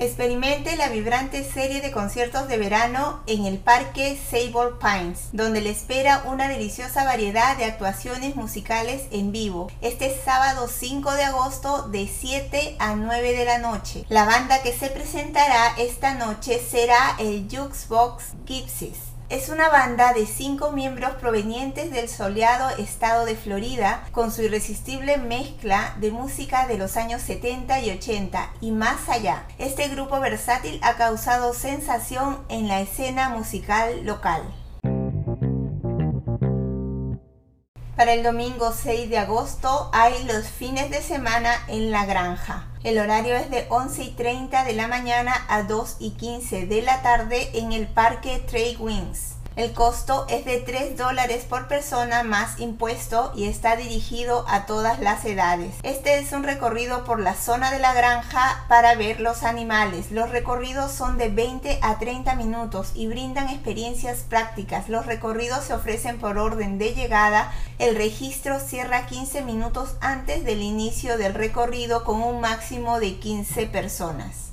Experimente la vibrante serie de conciertos de verano en el Parque Sable Pines, donde le espera una deliciosa variedad de actuaciones musicales en vivo. Este sábado 5 de agosto de 7 a 9 de la noche. La banda que se presentará esta noche será el Jukebox Gypsies. Es una banda de cinco miembros provenientes del soleado estado de Florida, con su irresistible mezcla de música de los años 70 y 80 y más allá. Este grupo versátil ha causado sensación en la escena musical local. Para el domingo 6 de agosto hay los fines de semana en la granja. El horario es de 11 y 30 de la mañana a 2 y 15 de la tarde en el Parque Trade Winds. El costo es de 3 dólares por persona más impuesto y está dirigido a todas las edades. Este es un recorrido por la zona de la granja para ver los animales. Los recorridos son de 20 a 30 minutos y brindan experiencias prácticas. Los recorridos se ofrecen por orden de llegada. El registro cierra 15 minutos antes del inicio del recorrido con un máximo de 15 personas.